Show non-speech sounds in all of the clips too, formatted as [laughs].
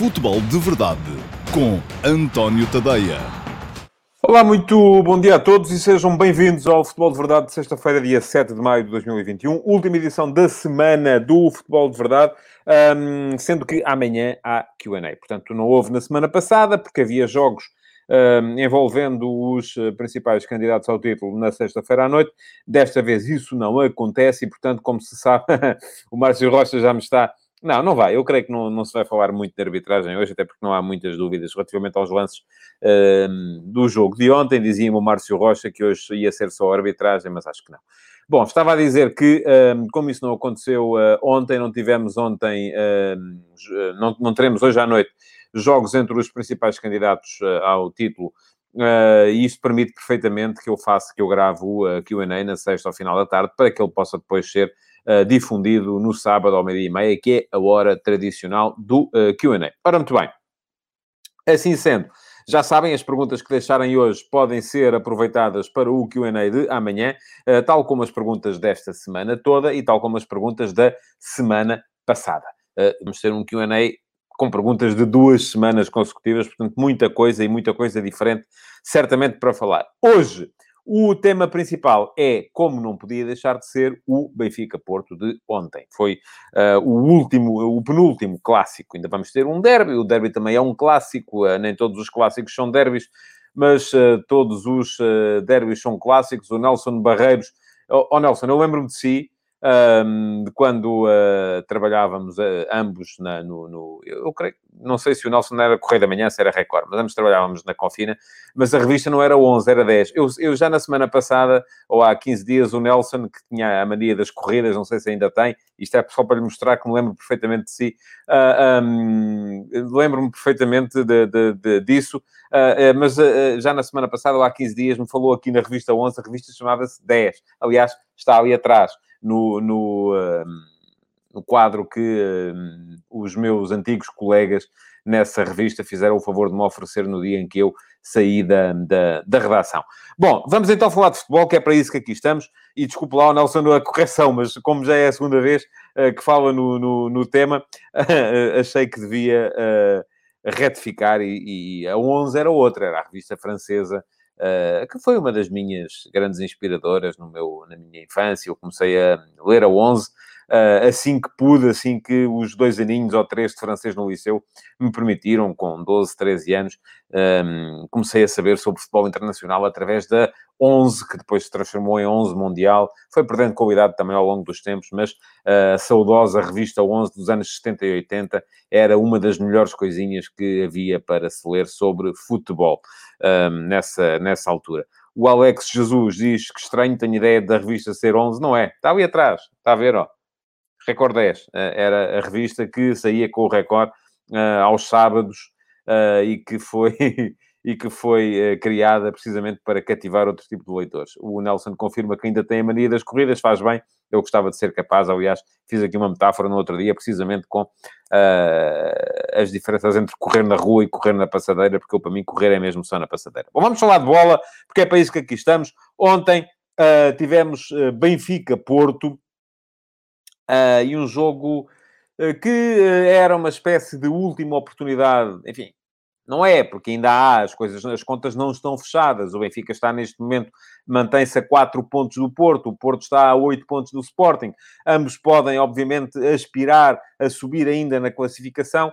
Futebol de Verdade com António Tadeia. Olá, muito bom dia a todos e sejam bem-vindos ao Futebol de Verdade de sexta-feira, dia 7 de maio de 2021, última edição da semana do Futebol de Verdade, um, sendo que amanhã há Q&A. Portanto, não houve na semana passada, porque havia jogos um, envolvendo os eh, principais candidatos ao título na sexta-feira à noite. Desta vez isso não acontece e, portanto, como se sabe, [laughs] o Márcio Rocha já me está não, não vai. Eu creio que não, não se vai falar muito de arbitragem hoje, até porque não há muitas dúvidas relativamente aos lances uh, do jogo de ontem. Dizia-me o Márcio Rocha que hoje ia ser só arbitragem, mas acho que não. Bom, estava a dizer que, uh, como isso não aconteceu uh, ontem, não tivemos ontem, não, não teremos hoje à noite jogos entre os principais candidatos ao título. e isto permite perfeitamente que eu faça, que eu gravo o Q&A na sexta ao final da tarde, para que ele possa depois ser uh, difundido no sábado ao meio-dia e meia, que é a hora tradicional do uh, eh, QA. Ora, muito bem. Assim sendo, já sabem, as perguntas que deixarem hoje podem ser aproveitadas para o QA de amanhã, uh, tal como as perguntas desta semana toda e tal como as perguntas da semana passada. Vamos ter um QA com perguntas de duas semanas consecutivas, portanto, muita coisa e muita coisa diferente, certamente para falar. Hoje o tema principal é, como não podia deixar de ser, o Benfica-Porto de ontem. Foi uh, o último, o penúltimo clássico. Ainda vamos ter um derby. O derby também é um clássico. Uh, nem todos os clássicos são derbys, mas uh, todos os derbys são clássicos. O Nelson Barreiros... Oh, oh Nelson, eu lembro-me de si um, de quando uh, trabalhávamos uh, ambos na, no, no, Eu creio, não sei se o Nelson era Correio da Manhã, se era Record, mas ambos trabalhávamos na Confina, mas a revista não era 11, era 10. Eu, eu já na semana passada, ou há 15 dias, o Nelson, que tinha a mania das corridas, não sei se ainda tem, isto é só para lhe mostrar que me lembro perfeitamente de si, uh, ah, um, lembro-me perfeitamente de, de, de, disso, mas já na semana passada, ou há 15 dias, me falou aqui na revista 11, a revista chamava-se 10. Aliás, está ali atrás no, no, no quadro que os meus antigos colegas nessa revista fizeram o favor de me oferecer no dia em que eu saí da, da, da, redação. Bom, vamos então falar de futebol, que é para isso que aqui estamos. E desculpe lá, Nelson, a correção, mas como já é a segunda vez uh, que fala no, no, no tema, [laughs] achei que devia uh, retificar. E, e, a 11 era outra, era a revista francesa uh, que foi uma das minhas grandes inspiradoras no meu, na minha infância. Eu comecei a ler a 11 uh, assim que pude, assim que os dois aninhos ou três de francês no liceu me permitiram, com 12, 13 anos, um, comecei a saber sobre futebol internacional através da 11, que depois se transformou em 11 Mundial. Foi perdendo qualidade também ao longo dos tempos, mas uh, a saudosa revista 11 dos anos 70 e 80 era uma das melhores coisinhas que havia para se ler sobre futebol um, nessa, nessa altura. O Alex Jesus diz que estranho, tenho ideia da revista ser 11. Não é, está ali atrás, está a ver, ó. Record 10 eh, era a revista que saía com o Record uh, aos sábados uh, e que foi, [laughs] e que foi uh, criada precisamente para cativar outro tipo de leitores. O Nelson confirma que ainda tem a mania das corridas, faz bem. Eu gostava de ser capaz, aliás, fiz aqui uma metáfora no outro dia, precisamente com as diferenças entre correr na rua e correr na passadeira, porque eu, para mim correr é mesmo só na passadeira. Bom, vamos falar de bola, porque é para isso que aqui estamos. Ontem tivemos Benfica-Porto, Uh, e um jogo uh, que uh, era uma espécie de última oportunidade, enfim, não é, porque ainda há, as coisas, as contas não estão fechadas. O Benfica está neste momento, mantém-se a 4 pontos do Porto, o Porto está a 8 pontos do Sporting. Ambos podem, obviamente, aspirar a subir ainda na classificação,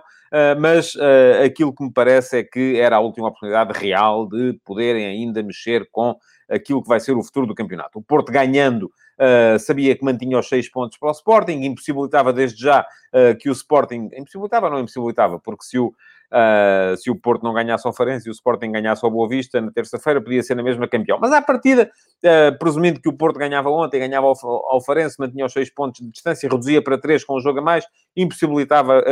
mas aquilo que me parece é que era a última oportunidade real de poderem ainda mexer com aquilo que vai ser o futuro do campeonato. O Porto ganhando Uh, sabia que mantinha os seis pontos para o Sporting, impossibilitava desde já uh, que o Sporting... Impossibilitava, não impossibilitava, porque se o, uh, se o Porto não ganhasse ao Farense e o Sporting ganhasse ao Boa Vista na terça-feira, podia ser na mesma campeão. Mas à partida, presumindo que o Porto ganhava ontem, ganhava ao, ao Farense, mantinha os seis pontos de distância, reduzia para três com o jogo a mais, impossibilitava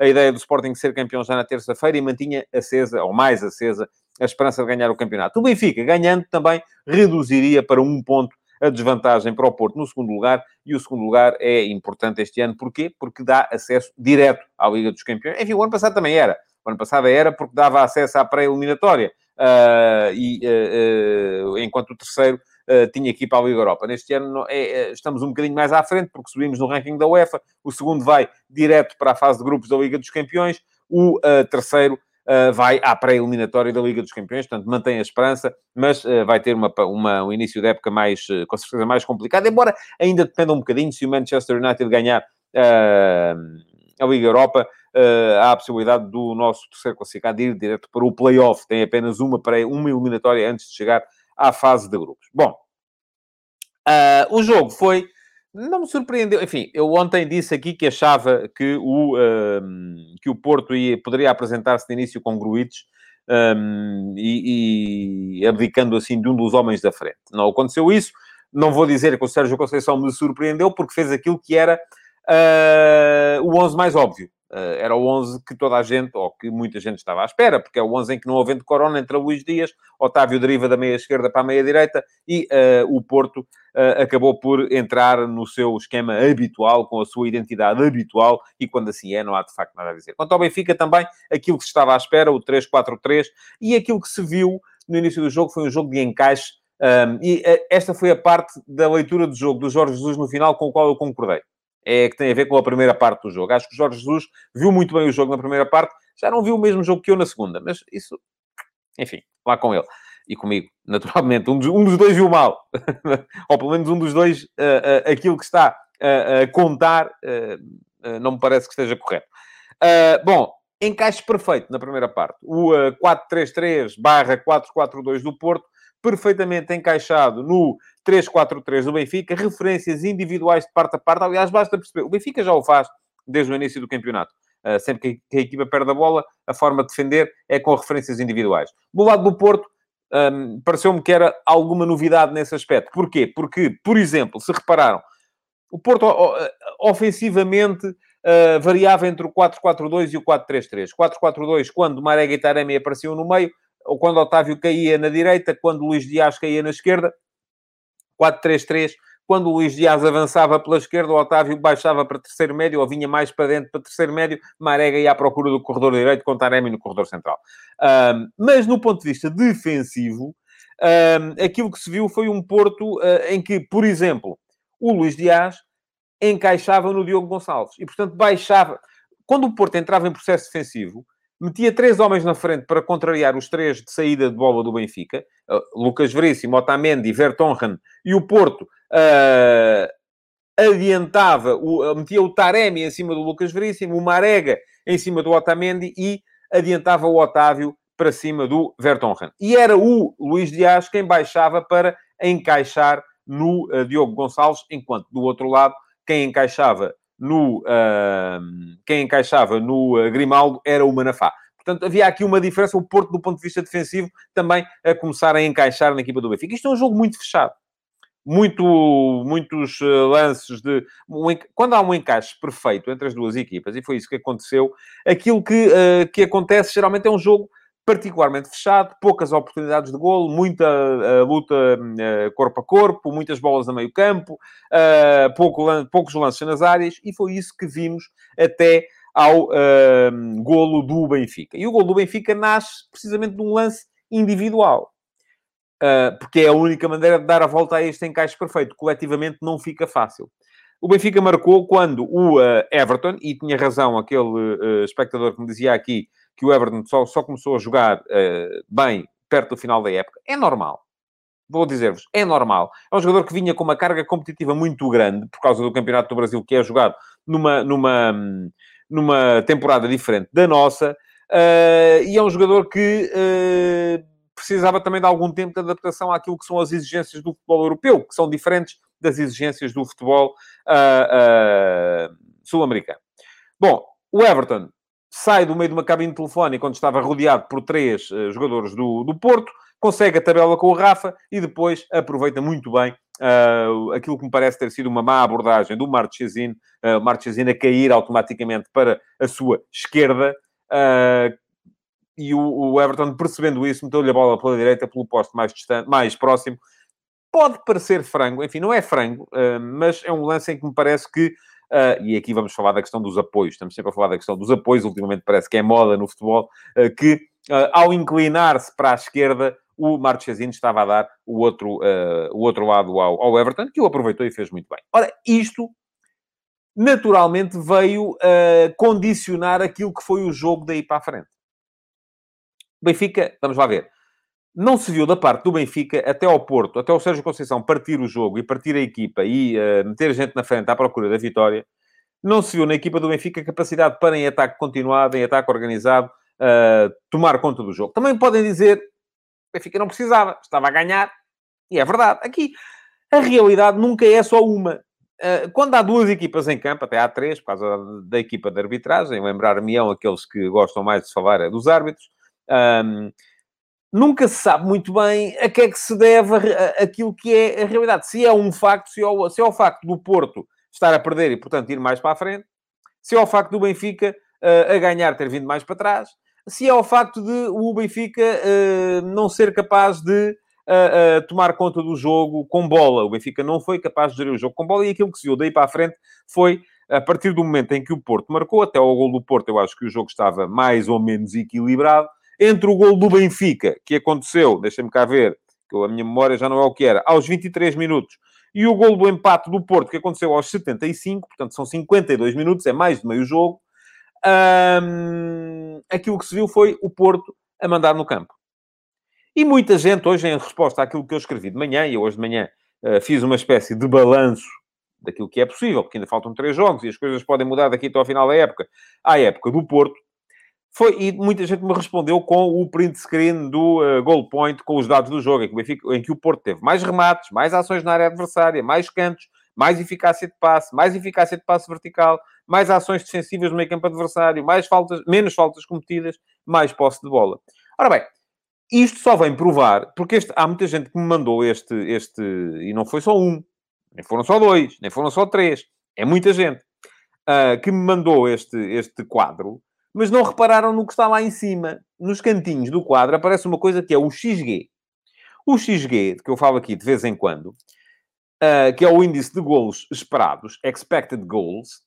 a ideia do Sporting ser campeão já na terça-feira e mantinha acesa, ou mais acesa, a esperança de ganhar o campeonato. O Benfica, ganhando também, reduziria para um ponto a desvantagem para o Porto no segundo lugar, e o segundo lugar é importante este ano. Porquê? Porque dá acesso direto à Liga dos Campeões. Enfim, o ano passado também era. O ano passado era porque dava acesso à pré-eliminatória. Uh, e uh, uh, enquanto o terceiro tinha que ir para a Liga Europa. Neste ano é, é, estamos um bocadinho mais à frente, porque subimos no ranking da UEFA. O segundo vai direto para a fase de grupos da Liga dos Campeões. o uh, terceiro uh, vai à pré-eliminatória da Liga dos Campeões, portanto mantém a esperança, mas uh, vai ter uma, uma, um início de época mais, com certeza mais complicado, embora ainda dependa um bocadinho se o Manchester United ganhar a Liga Europa, há a possibilidade do nosso terceiro classificado ir direto para o play-off, tem apenas uma, pré, uma eliminatória antes de chegar à fase de grupos. Bom, o jogo foi não me surpreendeu. Enfim, eu ontem disse aqui que achava que o, um, que o Porto ia, poderia apresentar-se de início com Gruites um, e, e, abdicando assim de um dos homens da frente. Não aconteceu isso. Não vou dizer que o Sérgio Conceição me surpreendeu porque fez aquilo que era uh, o 11 mais óbvio. Uh, era o 11 que toda a gente, ou que muita gente estava à espera, porque é o 11 em que não havendo Corona entra Luís Dias, Otávio deriva da meia esquerda para a meia direita e uh, o Porto uh, acabou por entrar no seu esquema habitual, com a sua identidade habitual, e quando assim é, não há de facto nada a dizer. Quanto ao Benfica também, aquilo que se estava à espera, o 3-4-3, e aquilo que se viu no início do jogo foi um jogo de encaixe, um, e esta foi a parte da leitura do jogo do Jorge Jesus no final com o qual eu concordei é que tem a ver com a primeira parte do jogo. Acho que o Jorge Jesus viu muito bem o jogo na primeira parte, já não viu o mesmo jogo que eu na segunda, mas isso, enfim, lá com ele. E comigo, [laughs] naturalmente. Um dos, um dos dois viu mal. [laughs] Ou pelo menos um dos dois, uh, uh, aquilo que está a contar, uh, não me parece que esteja correto. bom, encaixe perfeito na primeira parte. O 4-3-3 barra 4-4-2 do Porto, perfeitamente encaixado no 3-4-3 do Benfica, referências individuais de parte a parte. Aliás, basta perceber, o Benfica já o faz desde o início do campeonato. Uh, sempre que a equipa perde a bola, a forma de defender é com referências individuais. Do lado do Porto, um, pareceu-me que era alguma novidade nesse aspecto. Porquê? Porque, por exemplo, se repararam, o Porto ofensivamente uh, variava entre o 4-4-2 e o 4-3-3. 4-4-2 quando Marega e Taremi apareciam no meio, ou quando Otávio caía na direita, quando Luís Dias caía na esquerda. 4-3-3, quando o Luís Dias avançava pela esquerda, o Otávio baixava para terceiro médio, ou vinha mais para dentro para terceiro médio, Marega ia à procura do corredor direito, com Taremi no corredor central. Um, mas no ponto de vista defensivo, um, aquilo que se viu foi um Porto uh, em que, por exemplo, o Luís Dias encaixava no Diogo Gonçalves. E, portanto, baixava... Quando o Porto entrava em processo defensivo, metia três homens na frente para contrariar os três de saída de bola do Benfica, uh, Lucas Veríssimo, Otamendi, Vertonghen, e o Porto uh, adiantava, o, uh, metia o Taremi em cima do Lucas Veríssimo, o Marega em cima do Otamendi e adiantava o Otávio para cima do Vertonghen. E era o Luís Dias quem baixava para encaixar no uh, Diogo Gonçalves, enquanto do outro lado, quem encaixava no, uh, quem encaixava no uh, Grimaldo era o Manafá. Portanto, havia aqui uma diferença, o Porto, do ponto de vista defensivo, também a começar a encaixar na equipa do Benfica. Isto é um jogo muito fechado. Muito, muitos uh, lances de... Quando há um encaixe perfeito entre as duas equipas, e foi isso que aconteceu, aquilo que, uh, que acontece geralmente é um jogo particularmente fechado, poucas oportunidades de golo, muita uh, luta uh, corpo a corpo, muitas bolas a meio campo, uh, pouco, poucos lances nas áreas, e foi isso que vimos até ao golo do Benfica. E o golo do Benfica nasce precisamente de um lance individual. porque é a única maneira de dar a volta a este encaixe perfeito. Coletivamente não fica fácil. O Benfica marcou quando o Everton, e tinha razão aquele espectador que me dizia aqui que o Everton só, só começou a jogar uh, bem perto do final da época, é normal. Vou dizer-vos, é normal. É um jogador que vinha com uma carga competitiva muito grande por causa do Campeonato do Brasil, que é jogado numa, numa, numa temporada diferente da nossa, uh, e é um jogador que uh, precisava também de algum tempo de adaptação àquilo que são as exigências do futebol europeu, que são diferentes das exigências do futebol sul-americano. Bom, o Everton sai do meio de uma cabine telefónica quando estava rodeado por três uh, jogadores do, do Porto, consegue a tabela com o Rafa e depois aproveita muito bem uh, aquilo que me parece ter sido uma má abordagem do Marchesino, uh, o Marchesino a cair automaticamente para a sua esquerda. Uh, e o, Everton, percebendo isso, meteu-lhe a bola pela direita, pelo posto mais, distante, mais próximo. Pode parecer frango, enfim, não é frango, mas é um lance em que me parece que Uh, e aqui vamos falar da questão dos apoios. Estamos sempre a falar da questão dos apoios. Ultimamente parece que é moda no futebol uh, que, uh, ao inclinar-se para a esquerda, o Marchesino estava a dar o outro, o outro lado ao, ao, Everton, que o aproveitou e fez muito bem. Ora, isto naturalmente veio condicionar aquilo que foi o jogo daí para a frente. Benfica, vamos lá ver, não se viu da parte do Benfica até ao Porto, até o Sérgio Conceição partir o jogo e partir a equipa e uh, meter gente na frente à procura da vitória, não se viu na equipa do Benfica capacidade para, em ataque continuado, em ataque organizado, uh, tomar conta do jogo. Também podem dizer, o Benfica não precisava, estava a ganhar, e é verdade. Aqui, a realidade nunca é só uma. Uh, quando há duas equipas em campo, até há três, por causa da equipa de arbitragem, lembrar-me-ão aqueles que gostam mais de falar é dos árbitros, um, nunca se sabe muito bem a que é que se deve aquilo que é a realidade. Se é um facto, se é, o, se é o facto do Porto estar a perder e, portanto, ir mais para a frente, se é o facto do Benfica uh, a ganhar ter vindo mais para trás, se é o facto de o Benfica uh, não ser capaz de uh, tomar conta do jogo com bola. O Benfica não foi capaz de gerir o jogo com bola e aquilo que se viu daí para a frente foi a partir do momento em que o Porto marcou, até ao gol do Porto, eu acho que o jogo estava mais ou menos equilibrado. Entre o gol do Benfica, que aconteceu, deixem-me cá ver, que a minha memória já não é o que era, aos 23 minutos, e o gol do empate do Porto, que aconteceu aos 75, portanto são 52 minutos, é mais de meio jogo, hum, aquilo que se viu foi o Porto a mandar no campo. E muita gente, hoje, em resposta àquilo que eu escrevi de manhã, e hoje de manhã uh, fiz uma espécie de balanço daquilo que é possível, porque ainda faltam três jogos e as coisas podem mudar daqui até ao final da época, à época do Porto, foi, e muita gente me respondeu com o print screen do uh, goal point, com os dados do jogo, em que, Benfica, em que o Porto teve mais remates, mais ações na área adversária, mais cantos, mais eficácia de passe, mais eficácia de passe vertical, mais ações defensivas no meio campo adversário, mais faltas, menos faltas cometidas, mais posse de bola. Ora bem, isto só vem provar, porque este, há muita gente que me mandou este, este, e não foi só um, nem foram só dois, nem foram só três, é muita gente, uh, que me mandou este, este quadro, mas não repararam no que está lá em cima. Nos cantinhos do quadro aparece uma coisa que é o XG. O XG, que eu falo aqui de vez em quando, uh, que é o índice de golos esperados, expected goals,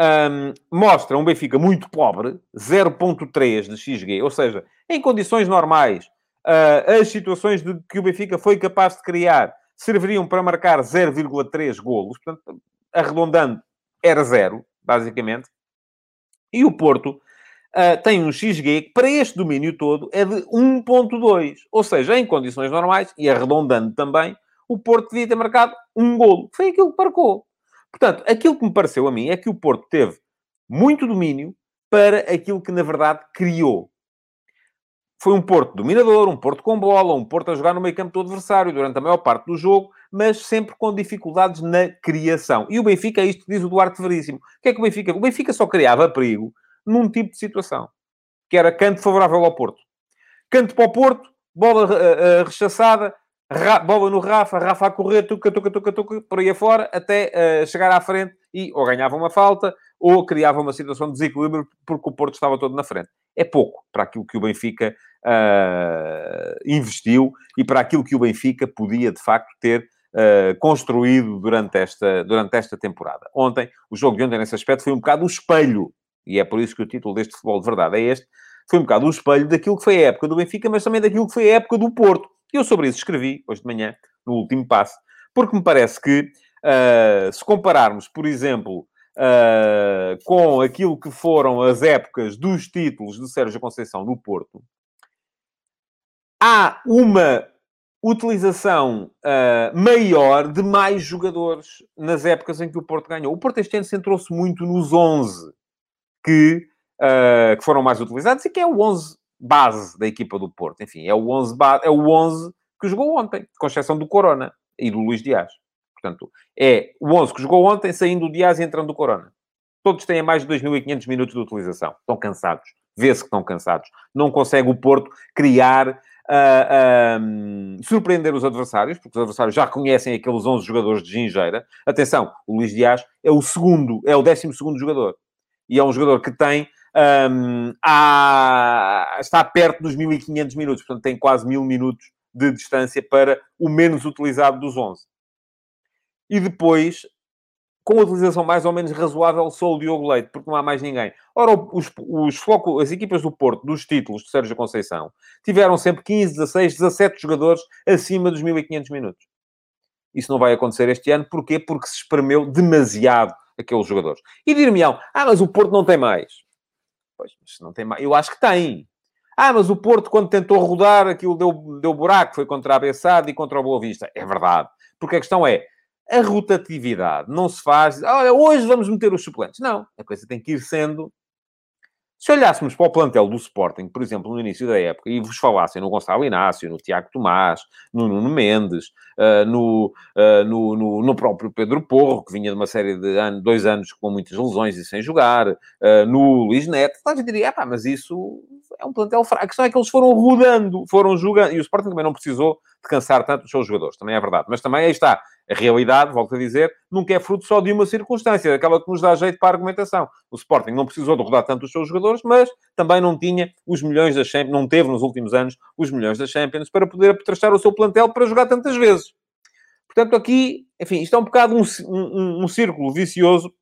um, mostra um Benfica muito pobre, 0.3 de XG, ou seja, em condições normais, uh, as situações de que o Benfica foi capaz de criar serviriam para marcar 0,3 golos, portanto, arredondando, era zero, basicamente. E o Porto uh, tem um XG que, para este domínio todo, é de 1.2. Ou seja, em condições normais, e arredondando também, o Porto devia ter marcado um golo. Foi aquilo que marcou. Portanto, aquilo que me pareceu a mim é que o Porto teve muito domínio para aquilo que, na verdade, criou. Foi um Porto dominador, um Porto com bola, um Porto a jogar no meio campo do adversário durante a maior parte do jogo, mas sempre com dificuldades na criação. E o Benfica, é isto diz o Duarte Veríssimo. O que é que o Benfica... O Benfica só criava perigo num tipo de situação, que era canto favorável ao Porto. Canto para o Porto, bola uh, uh, rechaçada, bola no Rafa, Rafa a correr, tuca, tuca, tuca, tuca, por aí afora, até uh, chegar à frente e ou ganhava uma falta ou criava uma situação de desequilíbrio porque o Porto estava todo na frente. É pouco para aquilo que o Benfica uh, investiu e para aquilo que o Benfica podia, de facto, ter uh, construído durante esta, durante esta temporada. Ontem, o jogo de ontem, nesse aspecto, foi um bocado o espelho, e é por isso que o título deste futebol de verdade é este, foi um bocado o espelho daquilo que foi a época do Benfica, mas também daquilo que foi a época do Porto. Eu sobre isso escrevi, hoje de manhã, no último passo, porque me parece que, uh, se compararmos, por exemplo, uh, com aquilo que foram as épocas dos títulos de Sérgio Conceição no Porto, há uma utilização uh, maior de mais jogadores nas épocas em que o Porto ganhou. O Porto este ano centrou-se muito nos 11 que, uh, que foram mais utilizados e que é o 11 base da equipa do Porto. Enfim, é o 11, base, é o 11 que jogou ontem, com exceção do Corona e do Luís Dias. Portanto, é o 11 que jogou ontem, saindo o Dias e entrando o Corona. Todos têm mais de 2.500 minutos de utilização. Estão cansados. Vê-se que estão cansados. Não consegue o Porto criar, uh, uh, surpreender os adversários, porque os adversários já conhecem aqueles 11 jogadores de gingeira. Atenção, o Luís Dias é o segundo, é o 12 segundo jogador. E é um jogador que tem um, há, está perto dos 1500 minutos, portanto tem quase 1000 minutos de distância para o menos utilizado dos 11. E depois, com a utilização mais ou menos razoável, só o Diogo Leite, porque não há mais ninguém. Ora, os, os foco, as equipas do Porto, dos títulos de Sérgio Conceição, tiveram sempre 15, 16, 17 jogadores acima dos 1500 minutos. Isso não vai acontecer este ano. Porquê? Porque se espremeu demasiado aqueles jogadores. E dir-me-ão, ah, mas o Porto não tem mais. Pois, mas não tem mais. Eu acho que tem. Ah, mas o Porto, quando tentou rodar, aquilo deu, deu buraco, foi contra a Bessade e contra o Boa Vista. É verdade. Porque a questão é, a rotatividade não se faz, olha, hoje vamos meter os suplentes. Não, a coisa tem que ir sendo se olhássemos para o plantel do Sporting, por exemplo, no início da época, e vos falassem no Gonçalo Inácio, no Tiago Tomás, no Nuno Mendes, uh, no, uh, no, no, no, próprio Pedro Porro, que vinha de uma série de dois anos com muitas lesões e sem jogar, uh, no Luís Neto, gente diria, pá, mas isso é um plantel fraco. A questão é que eles foram rodando, foram jogando, e o Sporting também não precisou de cansar tanto os seus jogadores, também é verdade. Mas também aí está, a realidade, volto a dizer, nunca é fruto só de uma circunstância, aquela que nos dá jeito para a argumentação. O Sporting não precisou de rodar tanto os seus jogadores, mas também não tinha os milhões da Champions, não teve nos últimos anos os milhões da Champions para poder apetrachar o seu plantel para jogar tantas vezes. Portanto, aqui, enfim, isto é um bocado um, um, um círculo vicioso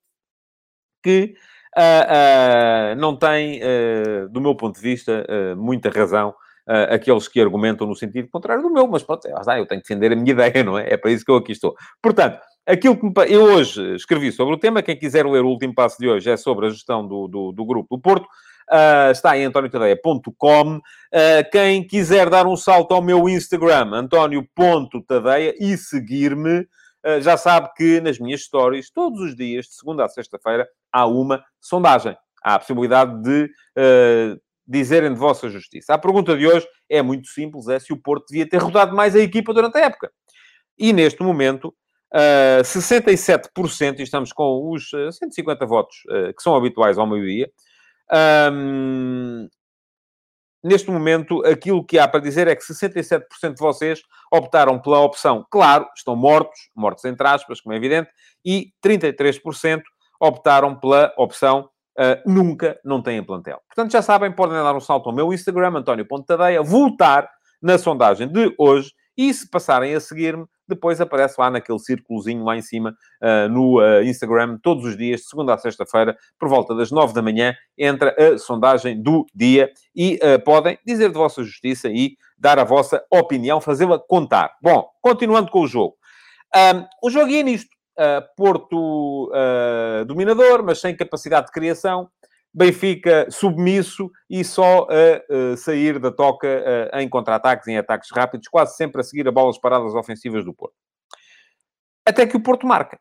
que uh, uh, não tem, uh, do meu ponto de vista, muita razão uh, aqueles que argumentam no sentido contrário do meu, mas pronto, eu tenho que defender a minha ideia, não é? É para isso que eu aqui estou. Portanto, aquilo que me... eu hoje escrevi sobre o tema, quem quiser ler o último passo de hoje é sobre a gestão do, do, do grupo do Porto, Uh, está em antoniotadeia.com. Uh, quem quiser dar um salto ao meu Instagram, antonio.tadeia, e seguir-me, uh, já sabe que nas minhas stories, todos os dias, de segunda a sexta-feira, há uma sondagem. Há a possibilidade de dizerem de vossa justiça. A pergunta de hoje é muito simples, é se o Porto devia ter rodado mais a equipa durante a época. E neste momento, uh, 67%, e estamos com os 150 votos uh, que são habituais ao meio-dia, um, neste momento, aquilo que há para dizer é que 67% de vocês optaram pela opção, claro, estão mortos, mortos entre aspas, como é evidente, e 33% optaram pela opção uh, nunca não têm plantel. Portanto, já sabem, podem dar um salto ao meu Instagram, António Tadeia, votar na sondagem de hoje e se passarem a seguir-me, depois aparece lá naquele círculozinho lá em cima uh, no uh, Instagram, todos os dias, de segunda a sexta-feira, por volta das nove da manhã, entra a sondagem do dia e uh, podem dizer de vossa justiça e dar a vossa opinião, fazê-la contar. Bom, continuando com o jogo. Um, o jogo ia nisto. Porto dominador, mas sem capacidade de criação. Benfica submisso e só a sair da toca em contra-ataques, em ataques rápidos, quase sempre a seguir a bolas paradas ofensivas do Porto. Até que o Porto marca.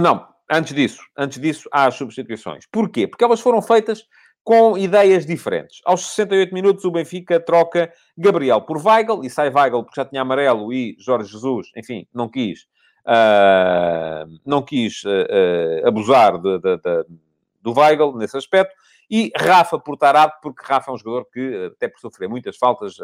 não, antes disso, antes disso há as substituições. Porquê? Porque elas foram feitas com ideias diferentes. Aos 68 minutos, o Benfica troca Gabriel por Weigl, e sai Weigl porque já tinha amarelo e Jorge Jesus, enfim, não quis uh, não quis uh, abusar de, de, de, do Weigl nesse aspecto. E Rafa por Tarado, porque Rafa é um jogador que, até por sofrer muitas faltas,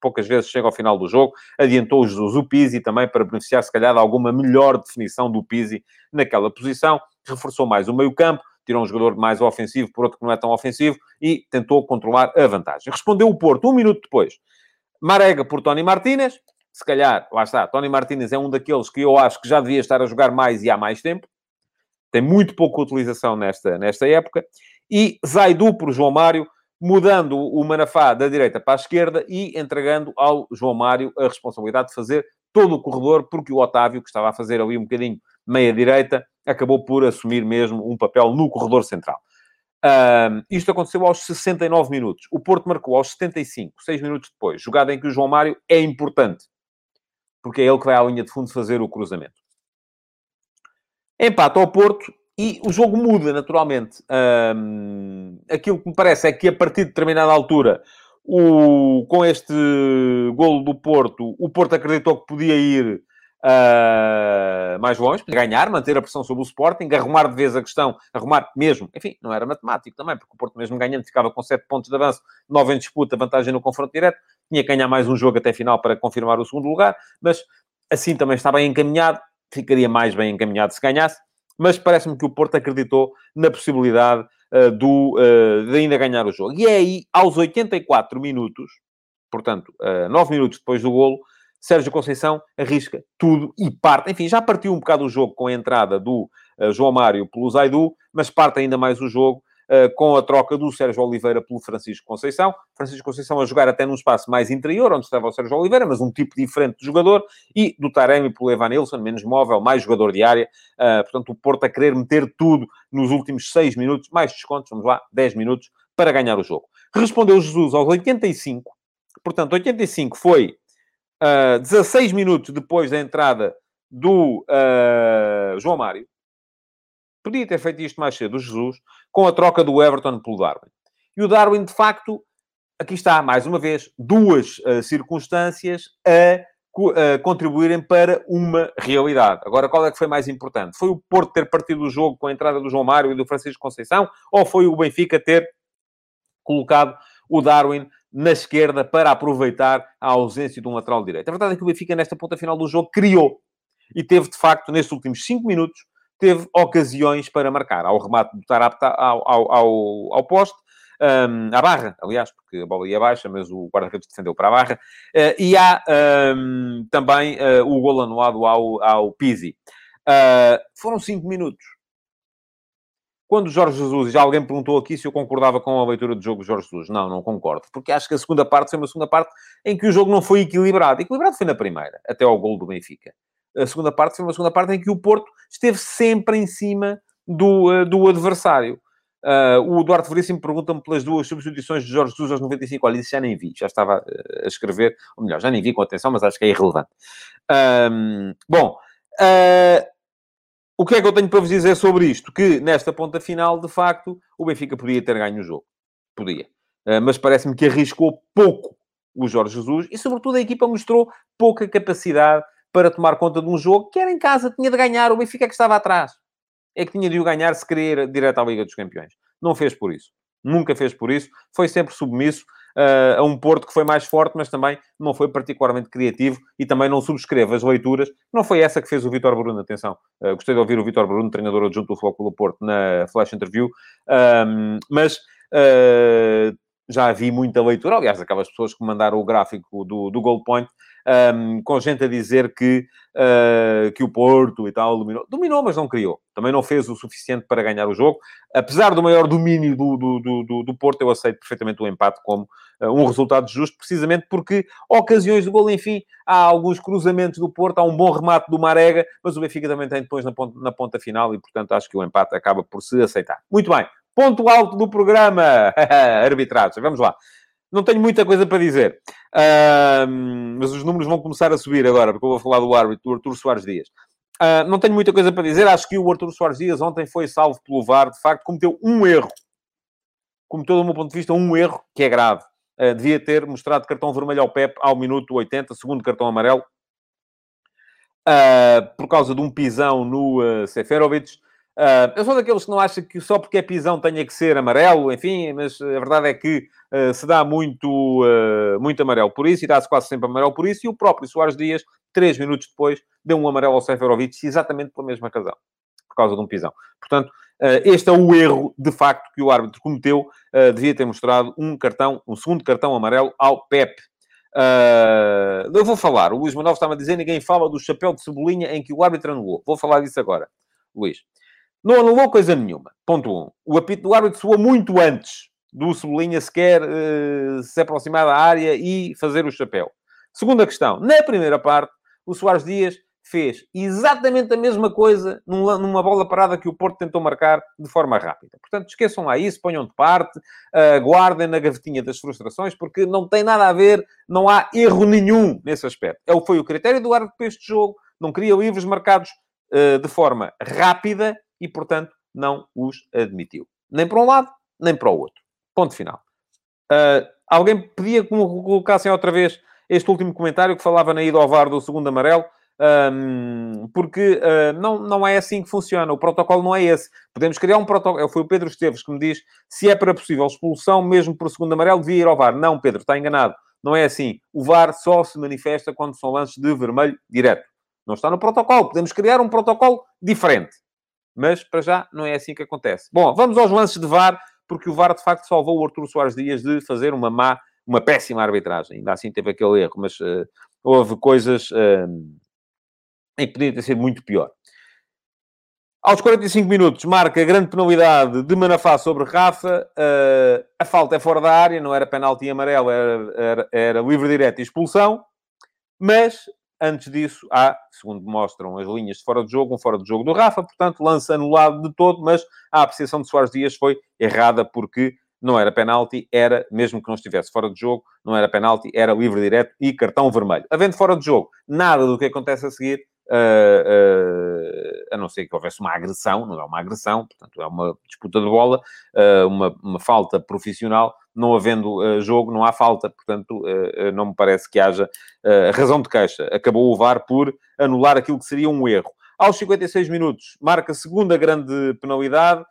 poucas vezes chega ao final do jogo, adiantou o Jesus o Pizzi também para beneficiar, se calhar, de alguma melhor definição do Pizzi naquela posição. Reforçou mais o meio-campo, tirou um jogador mais ofensivo por outro que não é tão ofensivo e tentou controlar a vantagem. Respondeu o Porto um minuto depois. Marega por Tony Martínez, se calhar, lá está, Tony Martinez é um daqueles que eu acho que já devia estar a jogar mais e há mais tempo. Tem muito pouca utilização nesta, nesta época. E Zaidu por João Mário, mudando o Manafá da direita para a esquerda e entregando ao João Mário a responsabilidade de fazer todo o corredor, porque o Otávio, que estava a fazer ali um bocadinho meia-direita, acabou por assumir mesmo um papel no corredor central. Um, isto aconteceu aos 69 minutos. O Porto marcou aos 75, 6 minutos depois. Jogada em que o João Mário é importante porque é ele que vai à linha de fundo fazer o cruzamento. Empata ao Porto e o jogo muda naturalmente. Um, aquilo que me parece é que a partir de determinada altura, o, com este golo do Porto, o Porto acreditou que podia ir uh, mais longe, ganhar, manter a pressão sobre o Sporting, arrumar de vez a questão, arrumar mesmo, enfim, não era matemático também, porque o Porto mesmo ganhando ficava com 7 pontos de avanço, 9 em disputa, vantagem no confronto direto, tinha que ganhar mais um jogo até final para confirmar o segundo lugar, mas assim também está bem encaminhado, ficaria mais bem encaminhado se ganhasse, mas parece-me que o Porto acreditou na possibilidade uh, do, uh, de ainda ganhar o jogo. E é aí, aos 84 minutos, portanto, uh, 9 minutos depois do golo, Sérgio Conceição arrisca tudo e parte. Enfim, já partiu um bocado o jogo com a entrada do uh, João Mário pelo Zaidu, mas parte ainda mais o jogo uh, com a troca do Sérgio Oliveira pelo Francisco Conceição. Francisco Conceição a jogar até num espaço mais interior, onde estava o Sérgio Oliveira, mas um tipo diferente de jogador, e do Taremi pelo Evanilson, menos móvel, mais jogador de área. Uh, portanto, o Porto a querer meter tudo nos últimos 6 minutos, mais descontos, vamos lá, 10 minutos, para ganhar o jogo. Respondeu Jesus aos 85, portanto, 85 foi uh, 16 minutos depois da entrada do uh, João Mário. Podia ter feito isto mais cedo, o Jesus, com a troca do Everton pelo Darwin. E o Darwin, de facto, aqui está, mais uma vez, duas uh, circunstâncias a contribuírem para uma realidade. Agora, qual é que foi mais importante? Foi o Porto ter partido o jogo com a entrada do João Mário e do Francisco Conceição? Ou foi o Benfica ter colocado o Darwin na esquerda para aproveitar a ausência de um lateral direito? A verdade é que o Benfica, nesta ponta final do jogo, criou. E teve, de facto, nestes últimos cinco minutos, teve ocasiões para marcar. Ao remate do Tarapta ao, ao, ao, ao poste, um, à barra, aliás, porque a bola ia baixa, mas o guarda-redes defendeu para a barra. Uh, e há um, também uh, o gol anulado ao, ao Pizzi. Uh, foram cinco minutos. Quando Jorge Jesus, já alguém perguntou aqui se eu concordava com a leitura do jogo do Jorge Jesus. Não, não concordo. Porque acho que a segunda parte foi uma segunda parte em que o jogo não foi equilibrado. Equilibrado foi na primeira, até ao gol do Benfica a segunda parte foi uma segunda parte em que o Porto esteve sempre em cima do, uh, do adversário. Uh, o Duarte Veríssimo pergunta-me pelas duas substituições de Jorge Jesus aos 95. Olha, isso já nem vi, já estava uh, a escrever, ou melhor, já nem vi com atenção, mas acho que é irrelevante. Bom, uh, o que é que eu tenho para vos dizer sobre isto? Que nesta ponta final, de facto, o Benfica podia ter ganho o jogo. Podia. mas parece-me que arriscou pouco o Jorge Jesus e, sobretudo, a equipa mostrou pouca capacidade para tomar conta de um jogo que era em casa, tinha de ganhar, o Benfica é que estava atrás. É que tinha de o ganhar se querer ir direto à Liga dos Campeões. Não fez por isso. Nunca fez por isso. Foi sempre submisso uh, a um Porto que foi mais forte, mas também não foi particularmente criativo e também não subscreve as leituras. Não foi essa que fez o Vitor Bruno, atenção. Uh, gostei de ouvir o Vitor Bruno, treinador adjunto do Futebol Porto, na Flash Interview. Um, mas uh, já vi muita leitura. Aliás, aquelas pessoas que mandaram o gráfico do, do Goal Point um, com gente a dizer que, uh, que o Porto e tal dominou. Dominou, mas não criou. Também não fez o suficiente para ganhar o jogo. Apesar do maior domínio do, do, do, do Porto, eu aceito perfeitamente o empate como uh, um resultado justo, precisamente porque ocasiões de gol, enfim, há alguns cruzamentos do Porto, há um bom remate do Marega, mas o Benfica também tem depois na ponta, na ponta final e, portanto, acho que o empate acaba por se aceitar. Muito bem. Ponto alto do programa. [laughs] Arbitragem. Vamos lá. Não tenho muita coisa para dizer. Uh, mas os números vão começar a subir agora, porque eu vou falar do árbitro, do Artur Soares Dias. Uh, não tenho muita coisa para dizer. Acho que o Artur Soares Dias ontem foi salvo pelo VAR. De facto, cometeu um erro. Cometeu, do meu ponto de vista, um erro que é grave. Uh, devia ter mostrado cartão vermelho ao Pep ao minuto 80, segundo cartão amarelo. Ah, por causa de um pisão no uh, Seferovic. Uh, eu sou daqueles que não acham que só porque é pisão tenha que ser amarelo, enfim, mas a verdade é que uh, se dá muito, uh, muito amarelo por isso, e dá-se quase sempre amarelo por isso, e o próprio Soares Dias, três minutos depois, deu um amarelo ao Seferovic, exatamente pela mesma razão, por causa de um pisão. Portanto, este é o erro, de facto, que o árbitro cometeu, devia ter mostrado um cartão, um segundo cartão amarelo ao Pep. eu vou falar, o Luís Manuel estava a dizer, ninguém fala do chapéu de cebolinha em que o árbitro anulou. Vou falar disso agora, Luís. Não anulou coisa nenhuma. Ponto 1. Um. O apito do árbitro soou muito antes do Cebolinha sequer uh, se aproximar da área e fazer o chapéu. Segunda questão. Na primeira parte, o Soares Dias fez exatamente a mesma coisa numa, bola parada que o Porto tentou marcar de forma rápida. Portanto, esqueçam lá isso, ponham de parte, uh, guardem na gavetinha das frustrações, porque não tem nada a ver, não há erro nenhum nesse aspecto. É, foi o critério do árbitro para este jogo, não queria livros marcados uh, de forma rápida e, portanto, não os admitiu. Nem para um lado, nem para o outro. Ponto final. Uh, alguém pedia que me colocassem outra vez este último comentário que falava na ida ao VAR do segundo amarelo, um, porque uh, não, não é assim que funciona. O protocolo não é esse. Podemos criar um protocolo. Foi o Pedro Esteves que me diz se é para possível expulsão, mesmo por segundo amarelo, devia ir ao VAR. Não, Pedro, está enganado. Não é assim. O VAR só se manifesta quando são lances de vermelho direto. Não está no protocolo. Podemos criar um protocolo diferente. Mas, para já, não é assim que acontece. Bom, vamos aos lances de VAR, porque o VAR, de facto, salvou o Arturo Soares Dias de fazer uma má, uma péssima arbitragem. Ainda assim teve aquele erro, mas uh, houve coisas uh, em que podia ter sido muito pior. Aos 45 minutos, marca grande penalidade de Manafá sobre Rafa. Uh, a falta é fora da área, não era penalti amarelo, era, era, era livre direto e expulsão. Mas, antes disso, há, segundo mostram as linhas de fora de jogo, um fora de jogo do Rafa. Portanto, lance anulado de todo, mas a apreciação de Soares Dias foi errada porque não era penalti, era, mesmo que não estivesse fora de jogo, não era penalti, era livre direto e cartão vermelho. Havendo fora de jogo, nada do que acontece a seguir Uh, uh, a não ser que houvesse uma agressão, não é uma agressão, portanto, é uma disputa de bola, uh, uma, uma, falta profissional, não havendo jogo, não há falta, portanto, não me parece que haja razão de queixa. Acabou o VAR por anular aquilo que seria um erro. Aos 56 minutos, marca a segunda grande penalidade,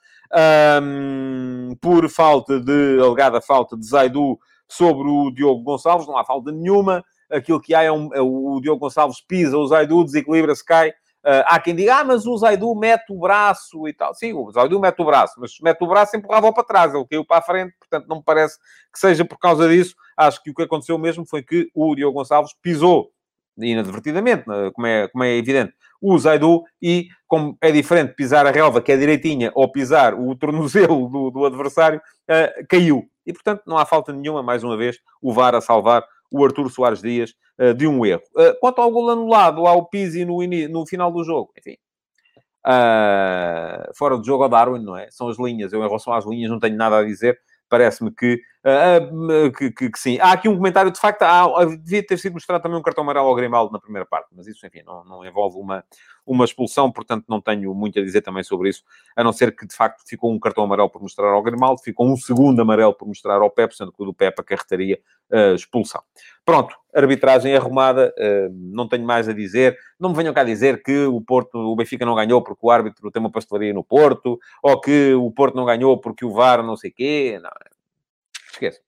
um, por falta de, alegada falta de Zaidu sobre o Diogo Gonçalves, não há falta nenhuma, aquilo que há é, um, é o Diogo Gonçalves pisa o Zaidu, desequilibra-se, cai. Uh, há quem diga, ah, mas o Zaidu mete o braço e tal. Sim, o Zaidu mete o braço, mas mete o braço e empurrava para trás, ele caiu para a frente, portanto não me parece que seja por causa disso. Acho que o que aconteceu mesmo foi que o Diogo Gonçalves pisou, inadvertidamente, né, como é, como é evidente, o Zaidu e, como é diferente pisar a relva, que é direitinha, ou pisar o tornozelo [laughs] do, do adversário, uh, caiu. E, portanto, não há falta nenhuma, mais uma vez, o VAR a salvar o Artur Soares Dias uh, de um erro. Uh, quanto ao gol anulado ao Pizzi no, no final do jogo, enfim, fora do jogo ao Darwin, não é? São as linhas. Eu, em relação às linhas, não tenho nada a dizer. Parece-me que, que, que, que, sim. Há aqui um comentário, de facto, há, devia ter sido mostrado também um cartão amarelo ao Grimaldo na primeira parte, mas isso, enfim, não, não envolve uma, uma expulsão, portanto não tenho muito a dizer também sobre isso, a não ser que de facto ficou um cartão amarelo por mostrar ao Grimaldo, ficou um segundo amarelo por mostrar ao Pepe, sendo que o do Pepe acarretaria uh, expulsão. Pronto, arbitragem arrumada, uh, não tenho mais a dizer. Não me venham cá dizer que o Porto, o Benfica não ganhou porque o árbitro tem uma pastelaria no Porto, ou que o Porto não ganhou porque o VAR não sei quê. Não, esqueça.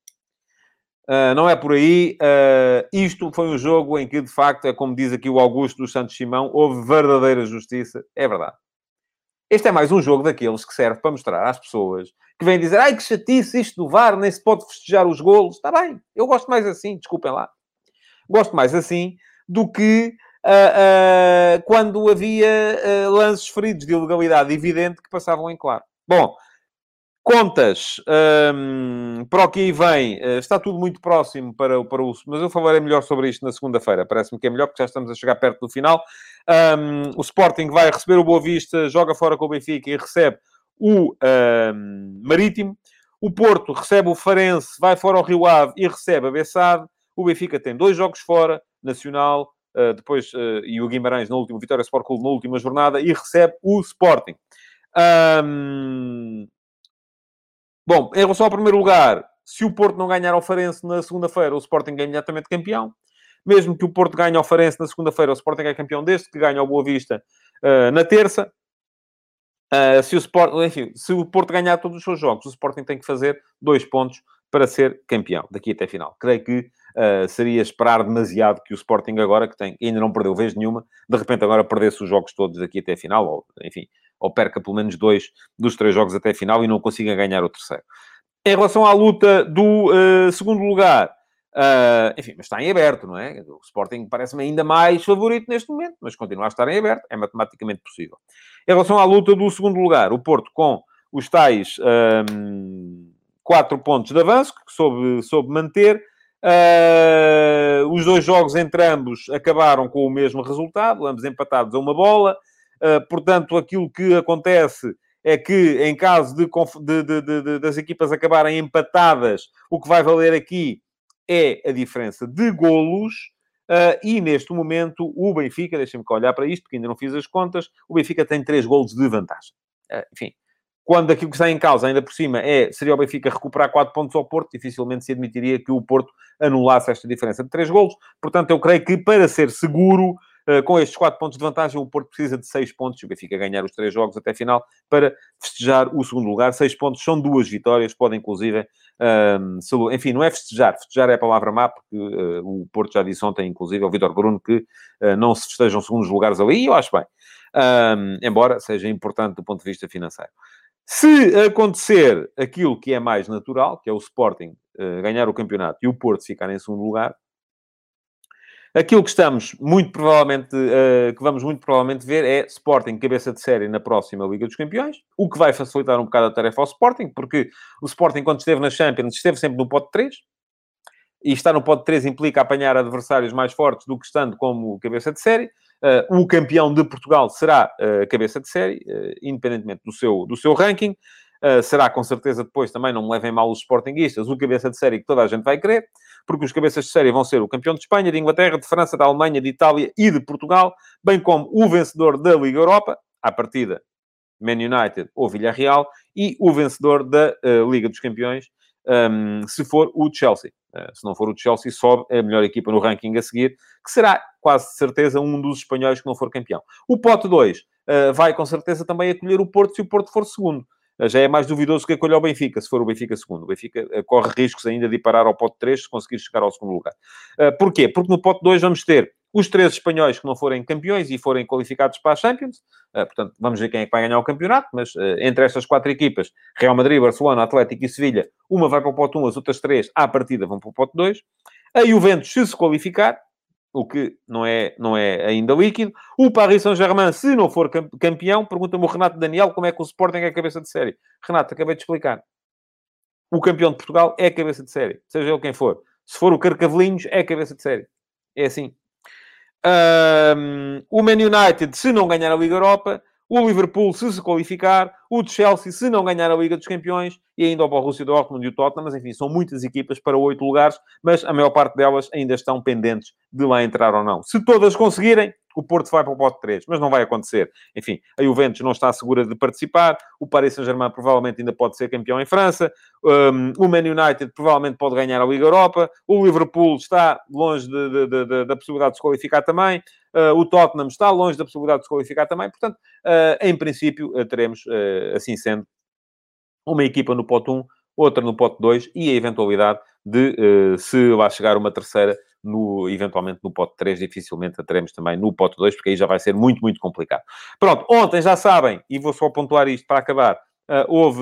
Uh, não é por aí. Uh, isto foi um jogo em que, de facto, é como diz aqui o Augusto dos Santos Simão, houve verdadeira justiça. É verdade. Este é mais um jogo daqueles que serve para mostrar às pessoas que vêm dizer ai, que chatice isto do VAR, nem se pode festejar os golos. Está bem, eu gosto mais assim, desculpem lá. Gosto mais assim do que uh, quando havia lances feridos de ilegalidade evidente que passavam em claro. Bom, Contas, um, para o que aí vem, eh, está tudo muito próximo para, para o... Mas eu falarei melhor sobre isto na segunda-feira. Parece-me que é melhor, porque já estamos a chegar perto do final. Um, o Sporting vai receber o Boa Vista, joga fora com o Benfica e recebe o um, Marítimo. O Porto recebe o Farense, vai fora ao Rio Ave e recebe a Bessade. O Benfica tem dois jogos fora, Nacional, uh, depois, uh, e o Guimarães na última, Vitória Sport Clube na última jornada, e recebe o Sporting. Um, Bom, em relação ao primeiro lugar, se o Porto não ganhar ao Farense na segunda-feira, o Sporting é imediatamente campeão. Mesmo que o Porto ganhe ao Farense na segunda-feira, o Sporting é campeão desde que ganha ao Boa Vista uh, na terça. Uh, se, o Sport, enfim, se o Porto ganhar todos os seus jogos, o Sporting tem que fazer dois pontos para ser campeão daqui até a final. Creio que uh, seria esperar demasiado que o Sporting agora, que tem, ainda não perdeu vez nenhuma, de repente agora perdesse os jogos todos daqui até a final, ou enfim, ou perca pelo menos dois dos três jogos até a final e não consiga ganhar o terceiro. Em relação à luta do uh, segundo lugar, uh, enfim, mas está em aberto, não é? O Sporting parece-me ainda mais favorito neste momento, mas continua a estar em aberto, é matematicamente possível. Em relação à luta do segundo lugar, o Porto com os tais um, ehm, quatro pontos de avanço, que soube, soube manter. Uh, os dois jogos entre ambos acabaram com o mesmo resultado, ambos empatados a uma bola. Ah, portanto, aquilo que acontece é que, em caso de, de, de, das equipas acabarem empatadas, o que vai valer aqui é a diferença de golos. Uh, e neste momento, o Benfica, deixem-me olhar para isto, porque ainda não fiz as contas, o Benfica tem três golos de vantagem. Uh, enfim, quando aquilo que está em causa, ainda por cima, é seria o Benfica recuperar quatro pontos ao Porto, dificilmente se admitiria que o Porto anulasse esta diferença de três golos. Portanto, eu creio que para ser seguro, com estes 4 pontos de vantagem, o Porto precisa de 6 pontos, o Benfica ganhar os 3 jogos até final, para festejar o segundo lugar. 6 pontos são duas vitórias, podem inclusive, ehm, enfim, não é festejar, festejar é a palavra má, porque uh, o Porto já disse ontem, inclusive, ao Vitor Bruno, que uh, não se festejam segundos lugares ali, e eu acho bem. Ehm, embora seja importante do ponto de vista financeiro. Se acontecer aquilo que é mais natural, que é o Sporting uh, ganhar o campeonato e o Porto ficar em segundo lugar, Aquilo que estamos muito provavelmente, uh, que vamos muito provavelmente ver é Sporting cabeça de série na próxima Liga dos Campeões, o que vai facilitar um bocado a tarefa ao Sporting, porque o Sporting, quando esteve na Champions, esteve sempre no pote 3, e estar no pote 3 implica apanhar adversários mais fortes do que estando como cabeça de série. Uh, o campeão de Portugal será uh, cabeça de série, independentemente do seu, do seu ranking. será com certeza depois, também não me levem mal os Sportingistas, o cabeça de série que toda a gente vai querer porque os cabeças de série vão ser o campeão de Espanha, de Inglaterra, de França, da Alemanha, de Itália e de Portugal, bem como o vencedor da Liga Europa, à partida Man United ou Villarreal, e o vencedor da uh, Liga dos Campeões, um, se for o Chelsea. Uh, se não for o Chelsea, sobe a melhor equipa no ranking a seguir, que será quase de certeza um dos espanhóis que não for campeão. O pote 2 uh, eh, vai com certeza também acolher o Porto se o Porto for segundo já é mais duvidoso que acolha o Benfica, se for o Benfica segundo. O Benfica eh, corre riscos ainda de ir parar ao pote 3 se conseguir chegar ao segundo lugar. Eh, porquê? Porque no pote 2 vamos ter os três espanhóis que não forem campeões e forem qualificados para a Champions. Uh, portanto, vamos ver quem é que vai ganhar o campeonato, mas entre estas quatro equipas, Real Madrid, Barcelona, Atlético e Sevilha, uma vai para o pote 1, as outras três, à partida, vão para o pote 2. A Juventus, se se qualificar, o que não é, não é ainda líquido. O Paris Saint-Germain, se não for campeão, pergunta-me o Renato Daniel como é que o Sporting é cabeça de série. Renato, acabei de explicar. O campeão de Portugal é cabeça de série, seja ele quem for. Se for o Carcavelinhos, é cabeça de série. É assim. Um, o Man United, se não ganhar a Liga Europa, o Liverpool, se se qualificar, o Chelsea, se não ganhar a Liga dos Campeões, e ainda o Borussia Dortmund e o Tottenham, mas enfim, são muitas equipas para oito lugares, mas a maior parte delas ainda estão pendentes de lá entrar ou não. Se todas conseguirem, o Porto vai para o pote 3, mas não vai acontecer. Enfim, a Juventus não está segura de participar, o Paris Saint-Germain provavelmente ainda pode ser campeão em França, um, o Man United provavelmente pode ganhar a Liga Europa, o Liverpool está longe de, de, de, da possibilidade de se qualificar também, uh, o Tottenham está longe da possibilidade de se qualificar também, portanto, uh, em princípio, uh, teremos, assim sendo, uma equipa no pote 1, outra no pote 2 e a eventualidade de, se lá chegar uma terceira, no, eventualmente no pote 3, dificilmente a teremos também no pote 2, porque aí já vai ser muito, muito complicado. Pronto, ontem já sabem, e vou só pontuar isto para acabar, houve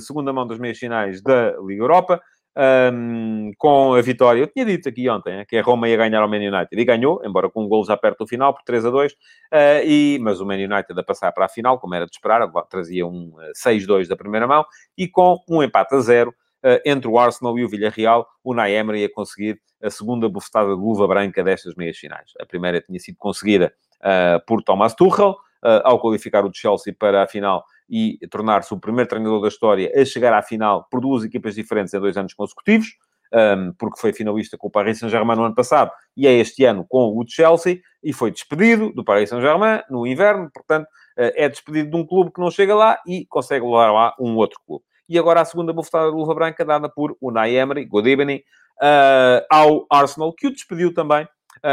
segunda mão das meias finais da Liga Europa, um, com a vitória, eu tinha dito aqui ontem, que a Roma ia ganhar ao Man United, e ganhou, embora com um gol já perto do final, por 3 a 2, uh, e, mas o Man United a passar para a final, como era de esperar, trazia um 6-2 da primeira mão, e com um empate a 0, uh, entre o Arsenal e o Villarreal, o Naemery ia conseguir a segunda bufetada de luva branca destas meias finais. A primeira tinha sido conseguida uh, por Thomas Tuchel, ao qualificar o Chelsea para a final e tornar-se o primeiro treinador da história a chegar à final por duas equipas diferentes em dois anos consecutivos, um, porque foi finalista com o Paris Saint-Germain no ano passado e é este ano com o Chelsea, e foi despedido do Paris Saint-Germain no inverno, portanto, uh, é despedido de um clube que não chega lá e consegue levar lá um outro clube. E agora a segunda bufetada de luva branca dada por Unai Emery, evening, uh, ao Arsenal, que o despediu também,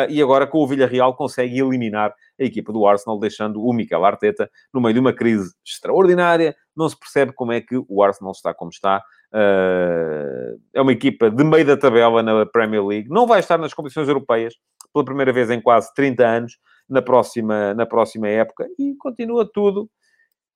e agora com o Villarreal consegue eliminar a equipa do Arsenal, deixando o Mikel Arteta no meio de uma crise extraordinária. Não se percebe como é que o Arsenal está como está. Uh, é uma equipa de meio da tabela na Premier League. Não vai estar nas competições europeias pela primeira vez em quase 30 anos na próxima, na próxima época e continua tudo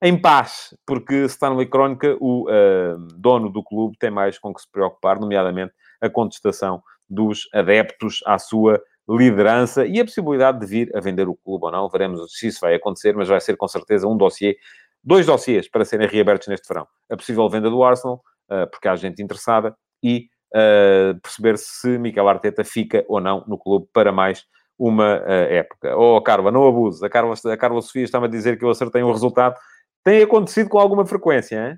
em paz, porque Stanley Crónica, o uh, dono do clube, tem mais com que se preocupar, nomeadamente a contestação dos adeptos à sua liderança e a possibilidade de vir a vender o clube ou não. Veremos se isso vai acontecer, mas vai ser com certeza um dossiê, dois dossiês para serem reabertos neste verão. A possível venda do Arsenal, uh, porque há gente interessada, e uh, perceber se Mikel Arteta fica ou não no clube para mais uma época. Oh, Carla, não abuse. A Carla, a Carla Sofia estava a dizer que eu acertei um resultado tem acontecido com alguma frequência, hein?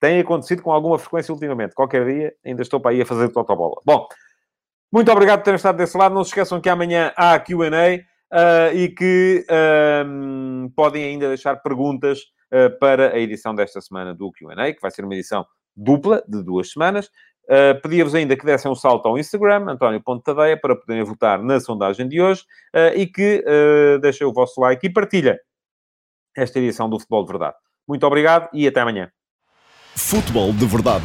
Tem acontecido com alguma frequência ultimamente. Qualquer dia ainda estou para aí a fazer totobola. Bom, muito obrigado por terem estado desse lado. Não se esqueçam que amanhã há Q&A uh, e que uh, podem ainda deixar perguntas uh, para a edição desta semana do Q&A, que vai ser uma edição dupla de duas semanas. Uh, Pedia-vos ainda que dessem um salto ao Instagram, António Tadeia, para poderem votar na sondagem de hoje uh, e que uh, deixem o vosso like e partilhem esta edição do Futebol de Verdade. Muito obrigado e até amanhã. Futebol de Verdade,